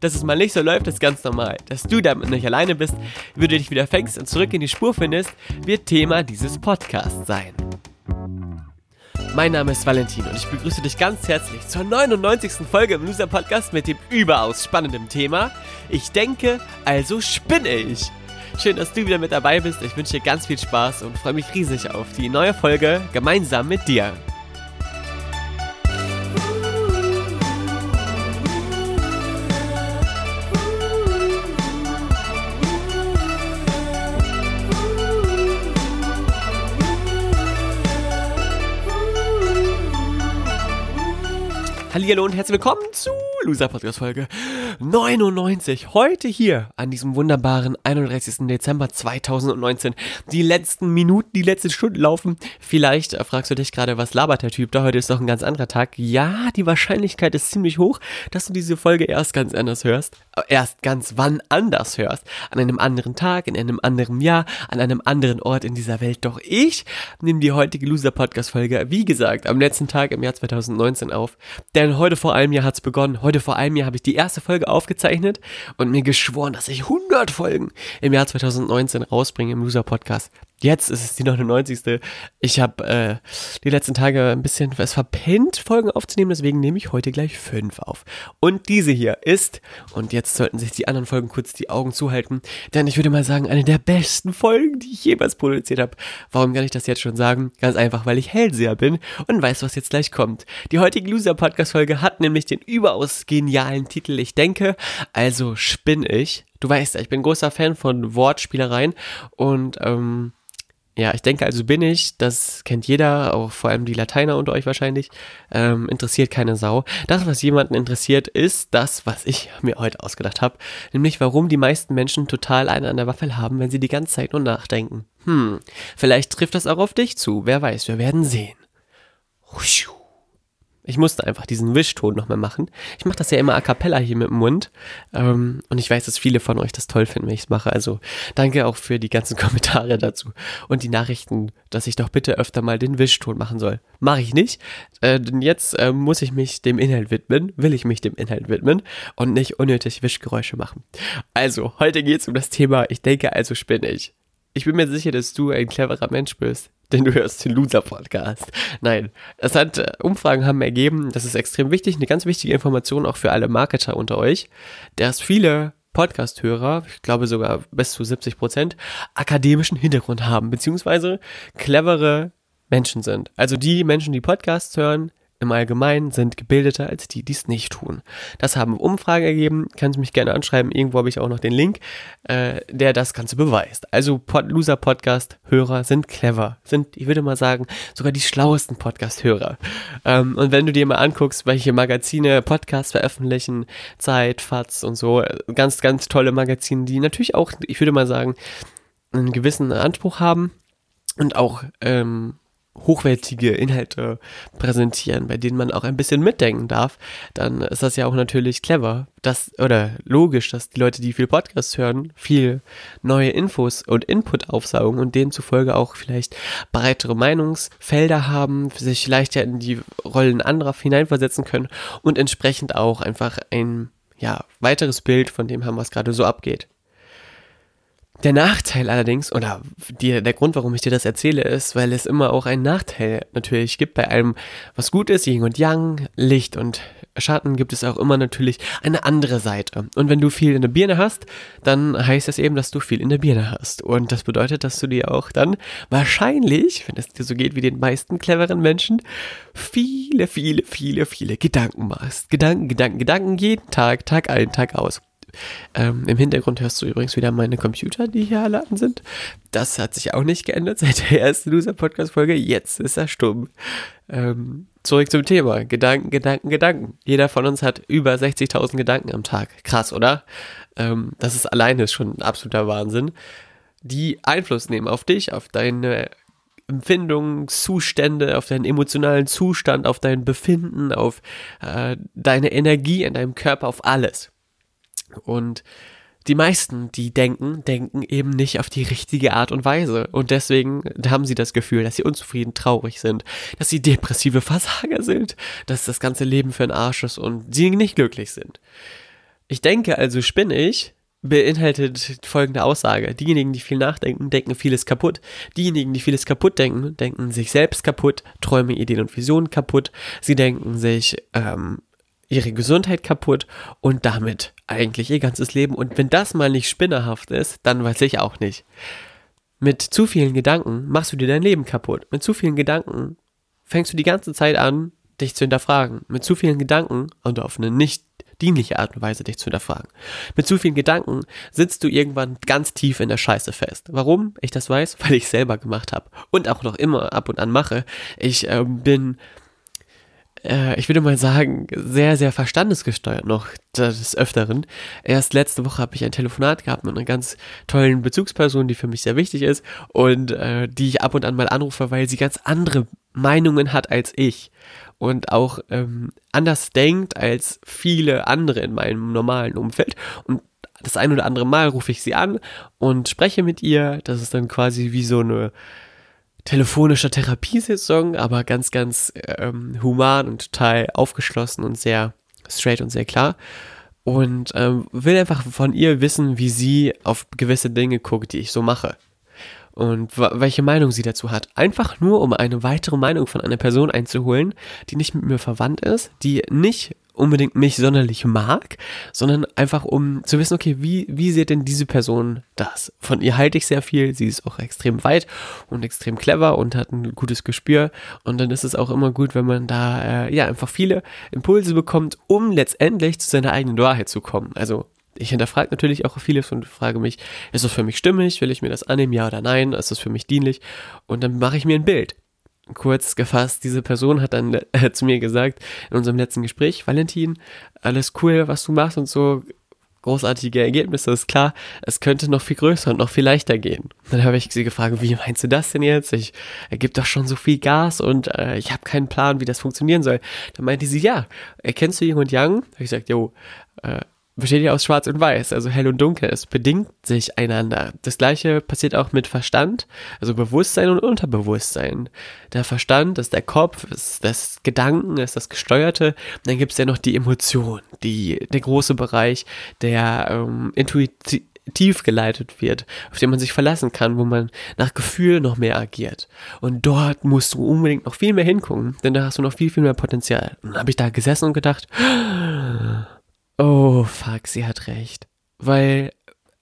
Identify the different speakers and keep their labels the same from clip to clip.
Speaker 1: Dass es mal nicht so läuft, ist ganz normal. Dass du damit nicht alleine bist, wie du dich wieder fängst und zurück in die Spur findest, wird Thema dieses Podcasts sein. Mein Name ist Valentin und ich begrüße dich ganz herzlich zur 99. Folge im Loser Podcast mit dem überaus spannenden Thema Ich denke, also spinne ich. Schön, dass du wieder mit dabei bist. Ich wünsche dir ganz viel Spaß und freue mich riesig auf die neue Folge gemeinsam mit dir. Hallo und herzlich willkommen zu Loser Podcast Folge 99. Heute hier an diesem wunderbaren 31. Dezember 2019. Die letzten Minuten, die letzten Stunden laufen. Vielleicht äh, fragst du dich gerade, was labert der Typ da? Heute ist doch ein ganz anderer Tag. Ja, die Wahrscheinlichkeit ist ziemlich hoch, dass du diese Folge erst ganz anders hörst. Äh, erst ganz wann anders hörst. An einem anderen Tag, in einem anderen Jahr, an einem anderen Ort in dieser Welt. Doch ich nehme die heutige Loser Podcast Folge, wie gesagt, am letzten Tag im Jahr 2019 auf. Denn heute vor einem Jahr hat es begonnen. Heute vor einem Jahr habe ich die erste Folge aufgezeichnet und mir geschworen, dass ich 100 Folgen im Jahr 2019 rausbringe im Loser Podcast. Jetzt ist es die 99. Ich habe äh, die letzten Tage ein bisschen was verpennt, Folgen aufzunehmen, deswegen nehme ich heute gleich fünf auf. Und diese hier ist, und jetzt sollten sich die anderen Folgen kurz die Augen zuhalten, denn ich würde mal sagen, eine der besten Folgen, die ich jemals produziert habe. Warum kann ich das jetzt schon sagen? Ganz einfach, weil ich Hellseher bin und weiß, was jetzt gleich kommt. Die heutige Loser-Podcast-Folge hat nämlich den überaus genialen Titel Ich denke, also spinn ich. Du weißt ja, ich bin großer Fan von Wortspielereien und ähm, ja, ich denke, also bin ich, das kennt jeder, auch vor allem die Lateiner unter euch wahrscheinlich, ähm, interessiert keine Sau. Das, was jemanden interessiert, ist das, was ich mir heute ausgedacht habe, nämlich warum die meisten Menschen total einen an der Waffel haben, wenn sie die ganze Zeit nur nachdenken. Hm, vielleicht trifft das auch auf dich zu, wer weiß, wir werden sehen. Huschu. Ich musste einfach diesen Wischton nochmal machen. Ich mache das ja immer a cappella hier mit dem Mund. Ähm, und ich weiß, dass viele von euch das toll finden, wenn ich es mache. Also danke auch für die ganzen Kommentare dazu und die Nachrichten, dass ich doch bitte öfter mal den Wischton machen soll. Mache ich nicht, äh, denn jetzt äh, muss ich mich dem Inhalt widmen, will ich mich dem Inhalt widmen und nicht unnötig Wischgeräusche machen. Also, heute geht es um das Thema, ich denke, also spinne ich. Ich bin mir sicher, dass du ein cleverer Mensch bist denn du hörst den Loser-Podcast. Nein, es hat, äh, Umfragen haben ergeben, das ist extrem wichtig, eine ganz wichtige Information auch für alle Marketer unter euch, dass viele Podcast-Hörer, ich glaube sogar bis zu 70 Prozent, akademischen Hintergrund haben, beziehungsweise clevere Menschen sind. Also die Menschen, die Podcasts hören, im Allgemeinen sind gebildeter als die, die es nicht tun. Das haben Umfragen ergeben, kannst mich gerne anschreiben, irgendwo habe ich auch noch den Link, äh, der das Ganze beweist. Also Pod Loser Podcast Hörer sind clever, sind, ich würde mal sagen, sogar die schlauesten Podcast Hörer. Ähm, und wenn du dir mal anguckst, welche Magazine Podcasts veröffentlichen, Zeit, Fatz und so, ganz, ganz tolle Magazine, die natürlich auch, ich würde mal sagen, einen gewissen Anspruch haben und auch ähm, hochwertige Inhalte präsentieren, bei denen man auch ein bisschen mitdenken darf, dann ist das ja auch natürlich clever, dass, oder logisch, dass die Leute, die viel Podcasts hören, viel neue Infos und Input aufsaugen und denen zufolge auch vielleicht breitere Meinungsfelder haben, sich leichter in die Rollen anderer hineinversetzen können und entsprechend auch einfach ein, ja, weiteres Bild von dem haben, was gerade so abgeht. Der Nachteil allerdings, oder die, der Grund, warum ich dir das erzähle, ist, weil es immer auch einen Nachteil natürlich gibt bei allem, was gut ist, Yin und Yang, Licht und Schatten, gibt es auch immer natürlich eine andere Seite. Und wenn du viel in der Birne hast, dann heißt das eben, dass du viel in der Birne hast. Und das bedeutet, dass du dir auch dann wahrscheinlich, wenn es dir so geht wie den meisten cleveren Menschen, viele, viele, viele, viele Gedanken machst. Gedanken, Gedanken, Gedanken, jeden Tag, Tag ein, Tag aus. Ähm, Im Hintergrund hörst du übrigens wieder meine Computer, die hier an sind. Das hat sich auch nicht geändert seit der ersten Loser-Podcast-Folge. Jetzt ist er stumm. Ähm, zurück zum Thema. Gedanken, Gedanken, Gedanken. Jeder von uns hat über 60.000 Gedanken am Tag. Krass, oder? Ähm, das ist alleine schon ein absoluter Wahnsinn. die Einfluss nehmen auf dich, auf deine Empfindungen, Zustände, auf deinen emotionalen Zustand, auf dein Befinden, auf äh, deine Energie in deinem Körper, auf alles. Und die meisten, die denken, denken eben nicht auf die richtige Art und Weise. Und deswegen haben sie das Gefühl, dass sie unzufrieden, traurig sind, dass sie depressive Versager sind, dass das ganze Leben für ein Arsch ist und sie nicht glücklich sind. Ich denke also spinnig, beinhaltet folgende Aussage. Diejenigen, die viel nachdenken, denken vieles kaputt. Diejenigen, die vieles kaputt denken, denken sich selbst kaputt, Träume, Ideen und Visionen kaputt. Sie denken sich ähm, ihre Gesundheit kaputt und damit eigentlich ihr ganzes Leben. Und wenn das mal nicht spinnerhaft ist, dann weiß ich auch nicht. Mit zu vielen Gedanken machst du dir dein Leben kaputt. Mit zu vielen Gedanken fängst du die ganze Zeit an, dich zu hinterfragen. Mit zu vielen Gedanken und auf eine nicht dienliche Art und Weise dich zu hinterfragen. Mit zu vielen Gedanken sitzt du irgendwann ganz tief in der Scheiße fest. Warum ich das weiß? Weil ich selber gemacht habe und auch noch immer ab und an mache. Ich äh, bin äh, ich würde mal sagen, sehr, sehr verstandesgesteuert noch des Öfteren. Erst letzte Woche habe ich ein Telefonat gehabt mit einer ganz tollen Bezugsperson, die für mich sehr wichtig ist und äh, die ich ab und an mal anrufe, weil sie ganz andere Meinungen hat als ich und auch ähm, anders denkt als viele andere in meinem normalen Umfeld. Und das ein oder andere Mal rufe ich sie an und spreche mit ihr. Das ist dann quasi wie so eine telefonische Therapiesitzung, aber ganz, ganz ähm, human und total aufgeschlossen und sehr straight und sehr klar. Und ähm, will einfach von ihr wissen, wie sie auf gewisse Dinge guckt, die ich so mache und welche Meinung sie dazu hat. Einfach nur, um eine weitere Meinung von einer Person einzuholen, die nicht mit mir verwandt ist, die nicht unbedingt mich sonderlich mag, sondern einfach um zu wissen, okay, wie, wie sieht denn diese Person das? Von ihr halte ich sehr viel, sie ist auch extrem weit und extrem clever und hat ein gutes Gespür und dann ist es auch immer gut, wenn man da äh, ja einfach viele Impulse bekommt, um letztendlich zu seiner eigenen Wahrheit zu kommen. Also ich hinterfrage natürlich auch vieles und frage mich, ist das für mich stimmig? Will ich mir das annehmen? Ja oder nein? Ist das für mich dienlich? Und dann mache ich mir ein Bild. Kurz gefasst, diese Person hat dann äh, zu mir gesagt, in unserem letzten Gespräch, Valentin, alles cool, was du machst und so, großartige Ergebnisse, ist klar, es könnte noch viel größer und noch viel leichter gehen. Dann habe ich sie gefragt, wie meinst du das denn jetzt? Ich ergibt doch schon so viel Gas und äh, ich habe keinen Plan, wie das funktionieren soll. Dann meinte sie, ja, erkennst du Yin und Yang? Habe ich gesagt, jo, äh, besteht ja aus Schwarz und Weiß, also hell und dunkel. Es bedingt sich einander. Das gleiche passiert auch mit Verstand, also Bewusstsein und Unterbewusstsein. Der Verstand ist der Kopf, ist das Gedanken, ist das Gesteuerte. Und dann gibt es ja noch die Emotion, die, der große Bereich, der ähm, intuitiv geleitet wird, auf den man sich verlassen kann, wo man nach Gefühl noch mehr agiert. Und dort musst du unbedingt noch viel mehr hingucken, denn da hast du noch viel, viel mehr Potenzial. Und dann habe ich da gesessen und gedacht, Oh, fuck, sie hat recht. Weil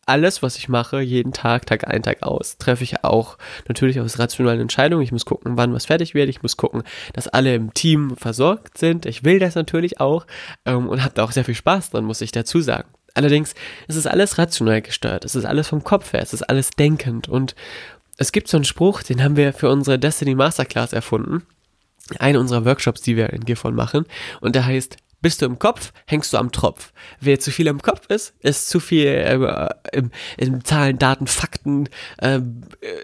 Speaker 1: alles, was ich mache, jeden Tag, Tag ein, Tag aus, treffe ich auch natürlich aus rationalen Entscheidungen. Ich muss gucken, wann was fertig wird. Ich muss gucken, dass alle im Team versorgt sind. Ich will das natürlich auch ähm, und habe da auch sehr viel Spaß dran, muss ich dazu sagen. Allerdings ist es alles rational gesteuert. Es ist alles vom Kopf her. Es ist alles denkend. Und es gibt so einen Spruch, den haben wir für unsere Destiny Masterclass erfunden. Eine unserer Workshops, die wir in Gifhorn machen. Und der heißt bist du im Kopf, hängst du am Tropf. Wer zu viel im Kopf ist, ist zu viel äh, im, im Zahlen, Daten, Fakten, äh,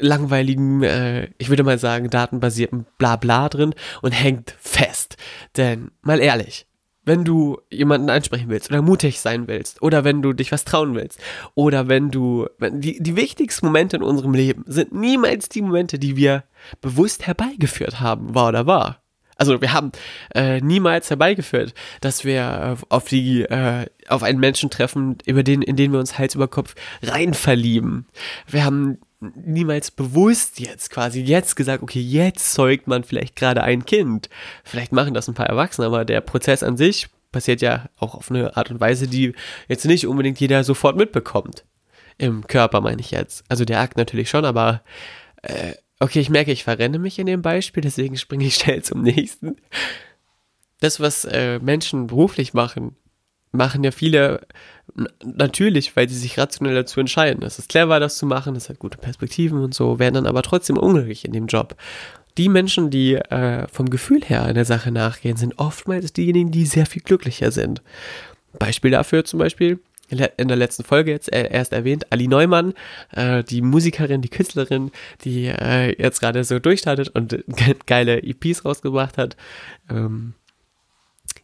Speaker 1: langweiligen, äh, ich würde mal sagen, datenbasierten Blabla drin und hängt fest. Denn, mal ehrlich, wenn du jemanden ansprechen willst oder mutig sein willst oder wenn du dich was trauen willst oder wenn du, wenn die, die wichtigsten Momente in unserem Leben sind niemals die Momente, die wir bewusst herbeigeführt haben, war oder war. Also wir haben äh, niemals herbeigeführt, dass wir äh, auf die äh, auf einen Menschen treffen, über den in den wir uns Hals über Kopf rein verlieben. Wir haben niemals bewusst jetzt quasi jetzt gesagt, okay, jetzt zeugt man vielleicht gerade ein Kind. Vielleicht machen das ein paar Erwachsene, aber der Prozess an sich passiert ja auch auf eine Art und Weise, die jetzt nicht unbedingt jeder sofort mitbekommt. Im Körper meine ich jetzt. Also der Akt natürlich schon, aber äh, Okay, ich merke, ich verrenne mich in dem Beispiel, deswegen springe ich schnell zum nächsten. Das, was äh, Menschen beruflich machen, machen ja viele natürlich, weil sie sich rationell dazu entscheiden. Es ist clever, das zu machen, es hat gute Perspektiven und so, werden dann aber trotzdem unglücklich in dem Job. Die Menschen, die äh, vom Gefühl her einer Sache nachgehen, sind oftmals diejenigen, die sehr viel glücklicher sind. Beispiel dafür zum Beispiel in der letzten Folge jetzt erst erwähnt, Ali Neumann, äh, die Musikerin, die Künstlerin, die äh, jetzt gerade so durchstartet und geile EPs rausgebracht hat. Ähm,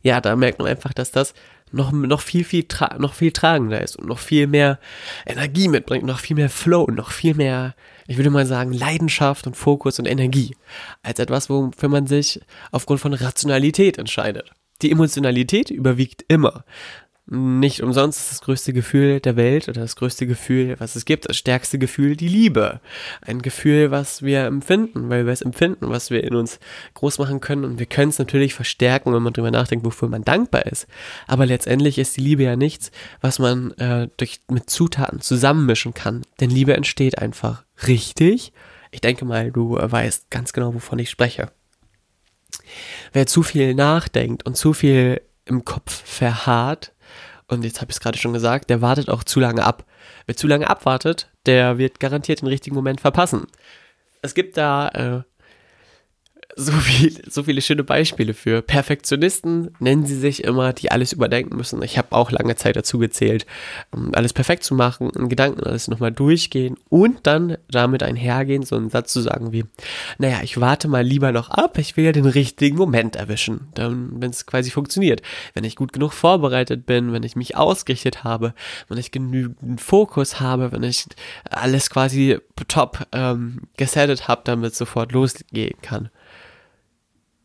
Speaker 1: ja, da merkt man einfach, dass das noch, noch viel, viel, noch viel tragender ist und noch viel mehr Energie mitbringt, noch viel mehr Flow, noch viel mehr, ich würde mal sagen, Leidenschaft und Fokus und Energie, als etwas, wofür man sich aufgrund von Rationalität entscheidet. Die Emotionalität überwiegt immer. Nicht umsonst ist das größte Gefühl der Welt oder das größte Gefühl, was es gibt, das stärkste Gefühl, die Liebe. Ein Gefühl, was wir empfinden, weil wir es empfinden, was wir in uns groß machen können und wir können es natürlich verstärken, wenn man drüber nachdenkt, wofür man dankbar ist. Aber letztendlich ist die Liebe ja nichts, was man äh, durch, mit Zutaten zusammenmischen kann, denn Liebe entsteht einfach. Richtig? Ich denke mal, du weißt ganz genau, wovon ich spreche. Wer zu viel nachdenkt und zu viel im Kopf verharrt, und jetzt habe ich es gerade schon gesagt, der wartet auch zu lange ab. Wer zu lange abwartet, der wird garantiert den richtigen Moment verpassen. Es gibt da äh, so, viel, so viele schöne Beispiele für. Perfektionisten nennen sie sich immer, die alles überdenken müssen. Ich habe auch lange Zeit dazu gezählt, um alles perfekt zu machen, in Gedanken alles nochmal durchgehen und dann damit einhergehen, so einen Satz zu sagen wie, naja, ich warte mal lieber noch ab, ich will ja den richtigen Moment erwischen, dann, wenn es quasi funktioniert. Wenn ich gut genug vorbereitet bin, wenn ich mich ausgerichtet habe, wenn ich genügend Fokus habe, wenn ich alles quasi top ähm, gesettet habe, damit es sofort losgehen kann.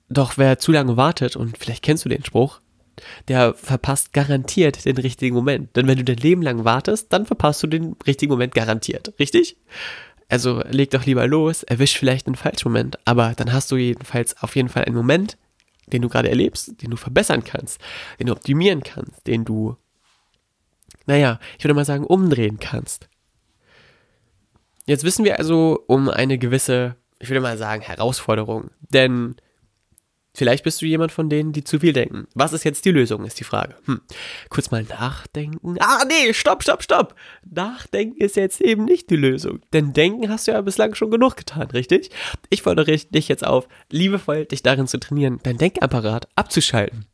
Speaker 1: Doch wer zu lange wartet, und vielleicht kennst du den Spruch, der verpasst garantiert den richtigen Moment. Denn wenn du dein Leben lang wartest, dann verpasst du den richtigen Moment garantiert. Richtig? Also leg doch lieber los, erwisch vielleicht einen falschen Moment, aber dann hast du jedenfalls auf jeden Fall einen Moment, den du gerade erlebst, den du verbessern kannst, den du optimieren kannst, den du, naja, ich würde mal sagen, umdrehen kannst. Jetzt wissen wir also um eine gewisse, ich würde mal sagen, Herausforderung. Denn Vielleicht bist du jemand von denen, die zu viel denken. Was ist jetzt die Lösung, ist die Frage. Hm. Kurz mal nachdenken. Ah, nee, stopp, stopp, stopp. Nachdenken ist jetzt eben nicht die Lösung. Denn denken hast du ja bislang schon genug getan, richtig? Ich fordere dich jetzt auf, liebevoll dich darin zu trainieren, dein Denkapparat abzuschalten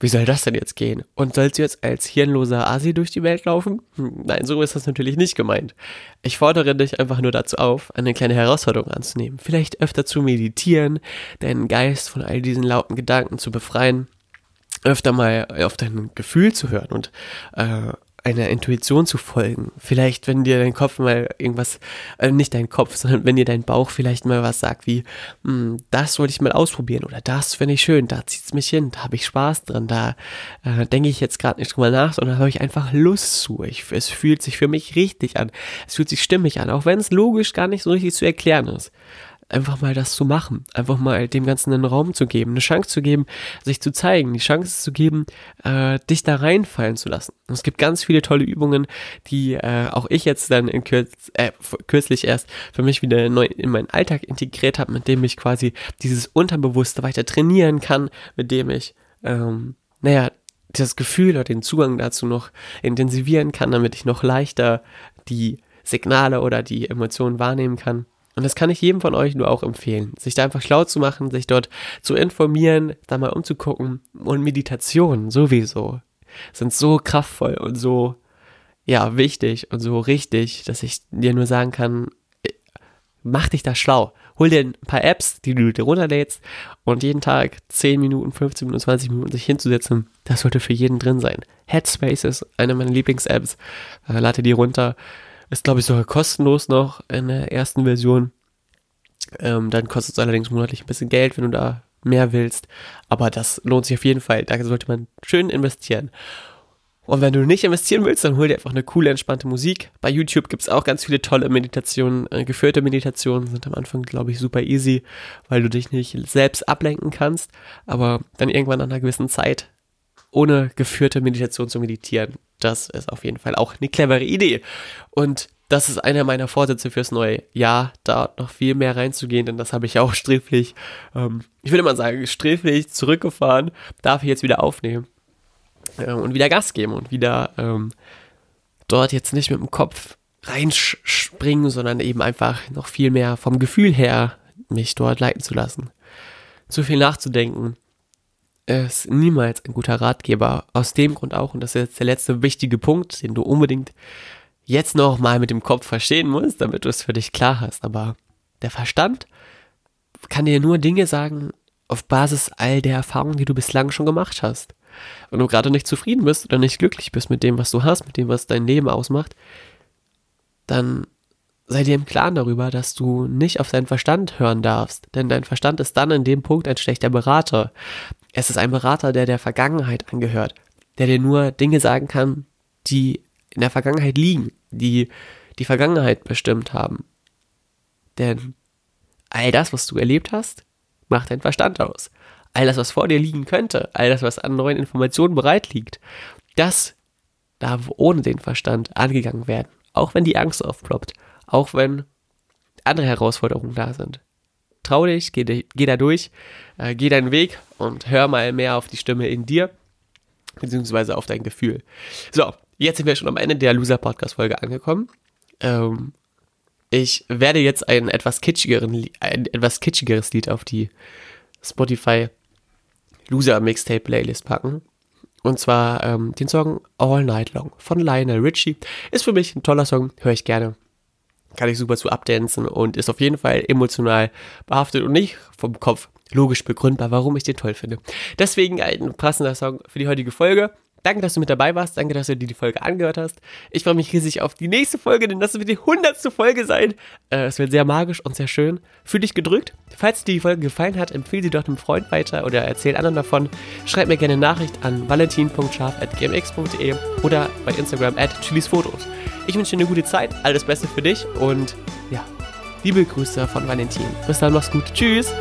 Speaker 1: wie soll das denn jetzt gehen? Und sollst du jetzt als hirnloser Asi durch die Welt laufen? Hm, nein, so ist das natürlich nicht gemeint. Ich fordere dich einfach nur dazu auf, eine kleine Herausforderung anzunehmen. Vielleicht öfter zu meditieren, deinen Geist von all diesen lauten Gedanken zu befreien, öfter mal auf dein Gefühl zu hören und äh, einer Intuition zu folgen. Vielleicht, wenn dir dein Kopf mal irgendwas, äh, nicht dein Kopf, sondern wenn dir dein Bauch vielleicht mal was sagt, wie, hm, das wollte ich mal ausprobieren oder das finde ich schön, da zieht es mich hin, da habe ich Spaß dran, da äh, denke ich jetzt gerade nicht drüber nach, sondern habe ich einfach Lust zu. Ich, es fühlt sich für mich richtig an. Es fühlt sich stimmig an, auch wenn es logisch gar nicht so richtig zu erklären ist einfach mal das zu machen, einfach mal dem Ganzen einen Raum zu geben, eine Chance zu geben, sich zu zeigen, die Chance zu geben, äh, dich da reinfallen zu lassen. Und es gibt ganz viele tolle Übungen, die äh, auch ich jetzt dann in kürz, äh, kürzlich erst für mich wieder neu in meinen Alltag integriert habe, mit dem ich quasi dieses Unterbewusste weiter trainieren kann, mit dem ich, ähm, naja, das Gefühl oder den Zugang dazu noch intensivieren kann, damit ich noch leichter die Signale oder die Emotionen wahrnehmen kann. Und das kann ich jedem von euch nur auch empfehlen, sich da einfach schlau zu machen, sich dort zu informieren, da mal umzugucken. Und Meditationen sowieso sind so kraftvoll und so, ja, wichtig und so richtig, dass ich dir nur sagen kann, mach dich da schlau. Hol dir ein paar Apps, die du dir runterlädst und jeden Tag 10 Minuten, 15 Minuten, 20 Minuten sich hinzusetzen, das sollte für jeden drin sein. Headspace ist eine meiner Lieblings-Apps. Äh, lade die runter ist, glaube ich, sogar kostenlos noch in der ersten Version. Ähm, dann kostet es allerdings monatlich ein bisschen Geld, wenn du da mehr willst. Aber das lohnt sich auf jeden Fall. Da sollte man schön investieren. Und wenn du nicht investieren willst, dann hol dir einfach eine coole, entspannte Musik. Bei YouTube gibt es auch ganz viele tolle Meditationen. Äh, geführte Meditationen sind am Anfang, glaube ich, super easy, weil du dich nicht selbst ablenken kannst. Aber dann irgendwann nach einer gewissen Zeit ohne geführte Meditation zu meditieren, das ist auf jeden Fall auch eine clevere Idee. Und das ist einer meiner Vorsätze fürs neue Jahr, da noch viel mehr reinzugehen, denn das habe ich auch sträflich, ähm, ich würde mal sagen, sträflich zurückgefahren, darf ich jetzt wieder aufnehmen äh, und wieder Gas geben und wieder ähm, dort jetzt nicht mit dem Kopf reinspringen, sondern eben einfach noch viel mehr vom Gefühl her mich dort leiten zu lassen. Zu viel nachzudenken ist niemals ein guter Ratgeber. Aus dem Grund auch, und das ist jetzt der letzte wichtige Punkt, den du unbedingt jetzt noch mal mit dem Kopf verstehen musst, damit du es für dich klar hast. Aber der Verstand kann dir nur Dinge sagen auf Basis all der Erfahrungen, die du bislang schon gemacht hast. Wenn du gerade nicht zufrieden bist oder nicht glücklich bist mit dem, was du hast, mit dem, was dein Leben ausmacht, dann sei dir im Klaren darüber, dass du nicht auf deinen Verstand hören darfst. Denn dein Verstand ist dann in dem Punkt ein schlechter Berater. Es ist ein Berater, der der Vergangenheit angehört, der dir nur Dinge sagen kann, die in der Vergangenheit liegen, die die Vergangenheit bestimmt haben. Denn all das, was du erlebt hast, macht dein Verstand aus. All das, was vor dir liegen könnte, all das, was an neuen Informationen bereit liegt, das darf ohne den Verstand angegangen werden. Auch wenn die Angst aufploppt, auch wenn andere Herausforderungen da sind. Trau dich, geh, geh da durch, äh, geh deinen Weg und hör mal mehr auf die Stimme in dir, beziehungsweise auf dein Gefühl. So, jetzt sind wir schon am Ende der Loser-Podcast-Folge angekommen. Ähm, ich werde jetzt ein etwas, kitschigeren, ein etwas kitschigeres Lied auf die Spotify Loser Mixtape Playlist packen. Und zwar ähm, den Song All Night Long von Lionel Richie. Ist für mich ein toller Song, höre ich gerne. Kann ich super zu abdancen und ist auf jeden Fall emotional behaftet und nicht vom Kopf logisch begründbar, warum ich den toll finde. Deswegen ein passender Song für die heutige Folge. Danke, dass du mit dabei warst. Danke, dass du dir die Folge angehört hast. Ich freue mich riesig auf die nächste Folge, denn das wird die hundertste Folge sein. Äh, es wird sehr magisch und sehr schön. Fühl dich gedrückt. Falls dir die Folge gefallen hat, empfehle sie doch einem Freund weiter oder erzähl anderen davon. Schreib mir gerne eine Nachricht an valentin.scharf.gmx.de oder bei Instagram at chilisfotos. Ich wünsche dir eine gute Zeit, alles Beste für dich und ja, liebe Grüße von Valentin. Bis dann, mach's gut. Tschüss.